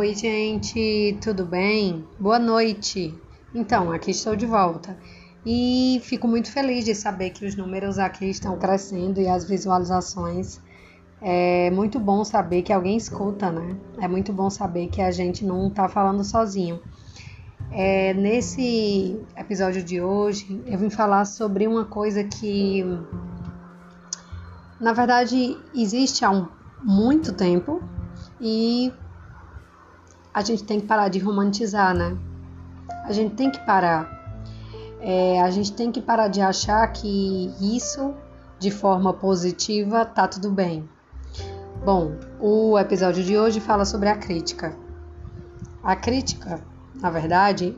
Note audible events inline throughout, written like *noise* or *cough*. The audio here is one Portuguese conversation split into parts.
Oi, gente, tudo bem? Boa noite. Então, aqui estou de volta e fico muito feliz de saber que os números aqui estão crescendo e as visualizações. É muito bom saber que alguém escuta, né? É muito bom saber que a gente não está falando sozinho. É, nesse episódio de hoje, eu vim falar sobre uma coisa que, na verdade, existe há um, muito tempo e a gente tem que parar de romantizar, né? A gente tem que parar. É, a gente tem que parar de achar que isso, de forma positiva, tá tudo bem. Bom, o episódio de hoje fala sobre a crítica. A crítica, na verdade,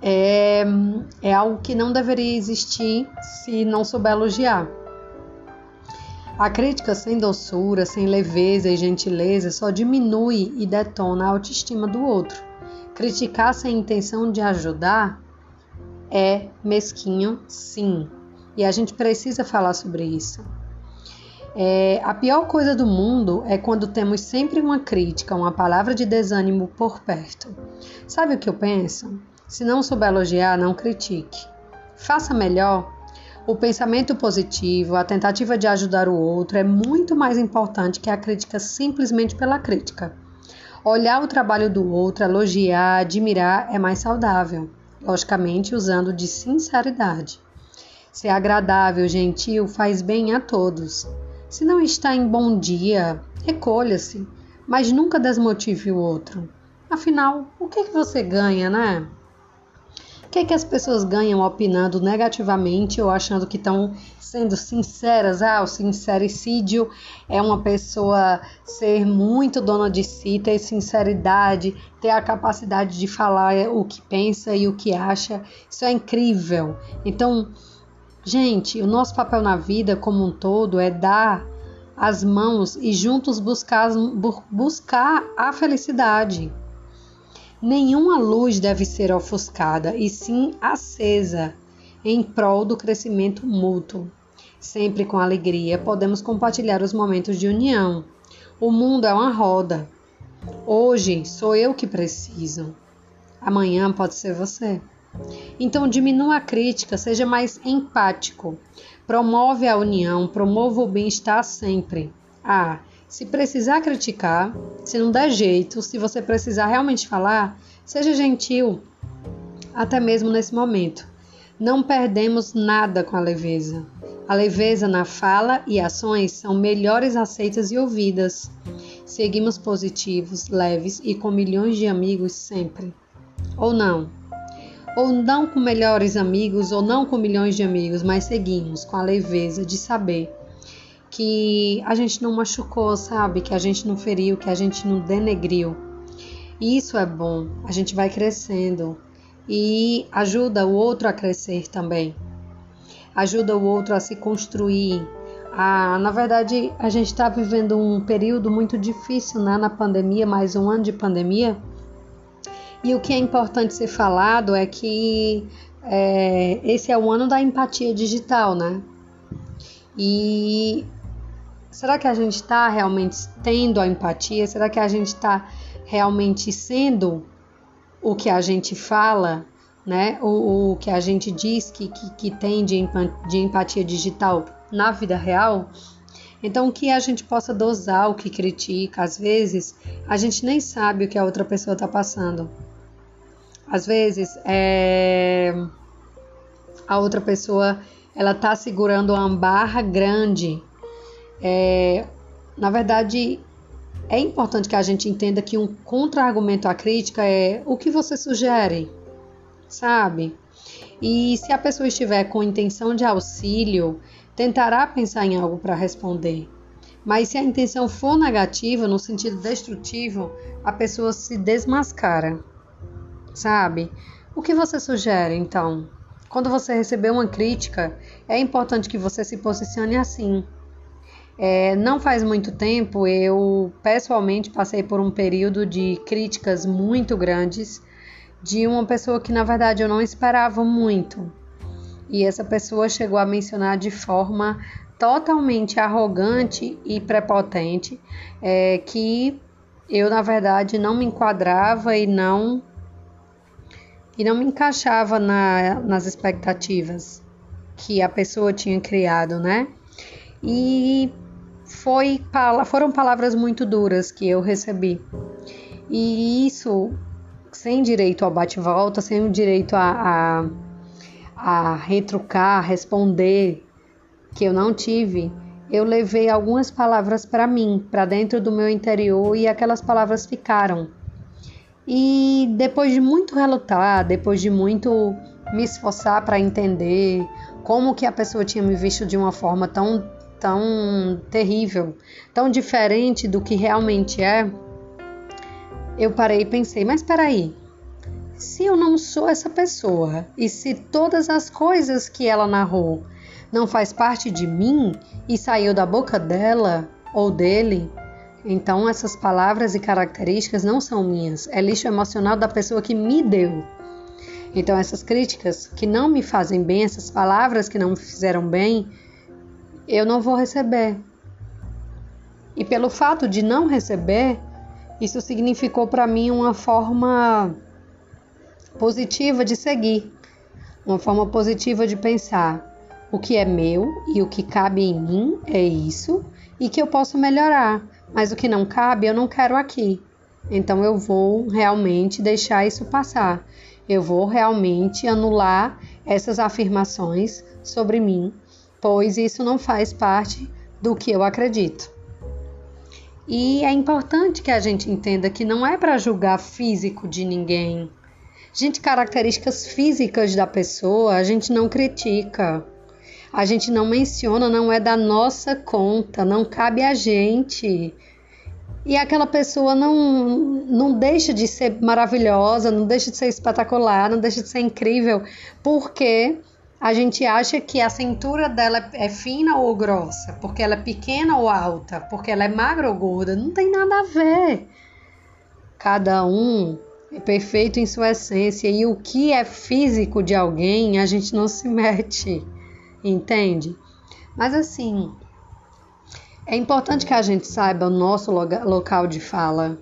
é, é algo que não deveria existir se não souber elogiar. A crítica sem doçura, sem leveza e gentileza só diminui e detona a autoestima do outro. Criticar sem intenção de ajudar é mesquinho, sim, e a gente precisa falar sobre isso. É, a pior coisa do mundo é quando temos sempre uma crítica, uma palavra de desânimo por perto. Sabe o que eu penso? Se não souber elogiar, não critique. Faça melhor o pensamento positivo, a tentativa de ajudar o outro é muito mais importante que a crítica simplesmente pela crítica. Olhar o trabalho do outro, elogiar, admirar é mais saudável, logicamente usando de sinceridade. Ser agradável, gentil faz bem a todos. Se não está em bom dia, recolha-se, mas nunca desmotive o outro. Afinal, o que, você ganha, né? Que, que as pessoas ganham opinando negativamente ou achando que estão sendo sinceras? Ah, o sincericídio é uma pessoa ser muito dona de si, ter sinceridade, ter a capacidade de falar o que pensa e o que acha. Isso é incrível. Então, gente, o nosso papel na vida como um todo é dar as mãos e juntos buscar, buscar a felicidade. Nenhuma luz deve ser ofuscada, e sim acesa, em prol do crescimento mútuo. Sempre com alegria podemos compartilhar os momentos de união. O mundo é uma roda. Hoje sou eu que preciso. Amanhã pode ser você. Então diminua a crítica, seja mais empático. Promove a união, promova o bem-estar sempre. Ah, se precisar criticar, se não der jeito, se você precisar realmente falar, seja gentil, até mesmo nesse momento. Não perdemos nada com a leveza. A leveza na fala e ações são melhores aceitas e ouvidas. Seguimos positivos, leves e com milhões de amigos sempre. Ou não. Ou não com melhores amigos, ou não com milhões de amigos, mas seguimos com a leveza de saber que a gente não machucou, sabe? Que a gente não feriu, que a gente não denegriu. Isso é bom, a gente vai crescendo e ajuda o outro a crescer também. Ajuda o outro a se construir. Ah, na verdade, a gente está vivendo um período muito difícil né, na pandemia, mais um ano de pandemia. E o que é importante ser falado é que é, esse é o ano da empatia digital, né? E Será que a gente está realmente tendo a empatia? Será que a gente está realmente sendo o que a gente fala, né? O, o que a gente diz que, que, que tem de, de empatia digital na vida real? Então, que a gente possa dosar o que critica. Às vezes, a gente nem sabe o que a outra pessoa está passando. Às vezes, é... a outra pessoa ela está segurando uma barra grande é, na verdade, é importante que a gente entenda que um contra-argumento à crítica é o que você sugere, sabe? E se a pessoa estiver com intenção de auxílio, tentará pensar em algo para responder. Mas se a intenção for negativa, no sentido destrutivo, a pessoa se desmascara, sabe? O que você sugere então? Quando você receber uma crítica, é importante que você se posicione assim. É, não faz muito tempo eu pessoalmente passei por um período de críticas muito grandes de uma pessoa que na verdade eu não esperava muito. E essa pessoa chegou a mencionar de forma totalmente arrogante e prepotente é, que eu na verdade não me enquadrava e não e não me encaixava na, nas expectativas que a pessoa tinha criado, né? E foi, foram palavras muito duras que eu recebi. E isso, sem direito ao bate-volta, sem o direito a, a, a retrucar, responder, que eu não tive, eu levei algumas palavras para mim, para dentro do meu interior, e aquelas palavras ficaram. E depois de muito relutar, depois de muito me esforçar para entender como que a pessoa tinha me visto de uma forma tão tão terrível, tão diferente do que realmente é, eu parei e pensei, mas espera aí. Se eu não sou essa pessoa e se todas as coisas que ela narrou não faz parte de mim e saiu da boca dela ou dele, então essas palavras e características não são minhas, é lixo emocional da pessoa que me deu. Então essas críticas que não me fazem bem, essas palavras que não me fizeram bem, eu não vou receber. E pelo fato de não receber, isso significou para mim uma forma positiva de seguir, uma forma positiva de pensar. O que é meu e o que cabe em mim é isso e que eu posso melhorar, mas o que não cabe eu não quero aqui. Então eu vou realmente deixar isso passar. Eu vou realmente anular essas afirmações sobre mim pois isso não faz parte do que eu acredito. E é importante que a gente entenda que não é para julgar físico de ninguém. Gente, características físicas da pessoa a gente não critica. A gente não menciona, não é da nossa conta, não cabe a gente. E aquela pessoa não, não deixa de ser maravilhosa, não deixa de ser espetacular, não deixa de ser incrível, porque a gente acha que a cintura dela é fina ou grossa, porque ela é pequena ou alta, porque ela é magra ou gorda. Não tem nada a ver. Cada um é perfeito em sua essência e o que é físico de alguém a gente não se mete, entende? Mas assim, é importante que a gente saiba o nosso local de fala.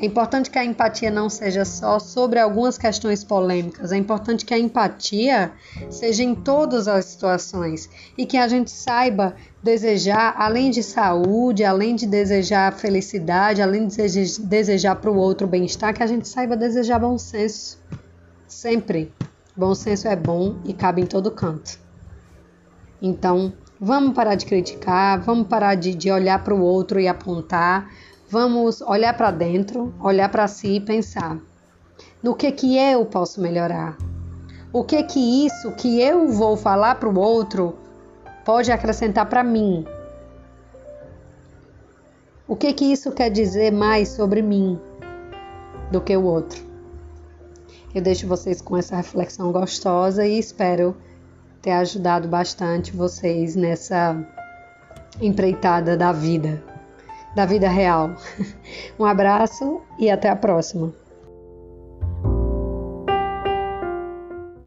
É importante que a empatia não seja só sobre algumas questões polêmicas, é importante que a empatia seja em todas as situações e que a gente saiba desejar, além de saúde, além de desejar felicidade, além de desejar para o outro bem-estar, que a gente saiba desejar bom senso. Sempre. Bom senso é bom e cabe em todo canto. Então, vamos parar de criticar, vamos parar de, de olhar para o outro e apontar Vamos olhar para dentro, olhar para si e pensar: no que que eu posso melhorar? O que que isso que eu vou falar para o outro pode acrescentar para mim? O que que isso quer dizer mais sobre mim do que o outro? Eu deixo vocês com essa reflexão gostosa e espero ter ajudado bastante vocês nessa empreitada da vida da vida real. *laughs* Um abraço e até a próxima.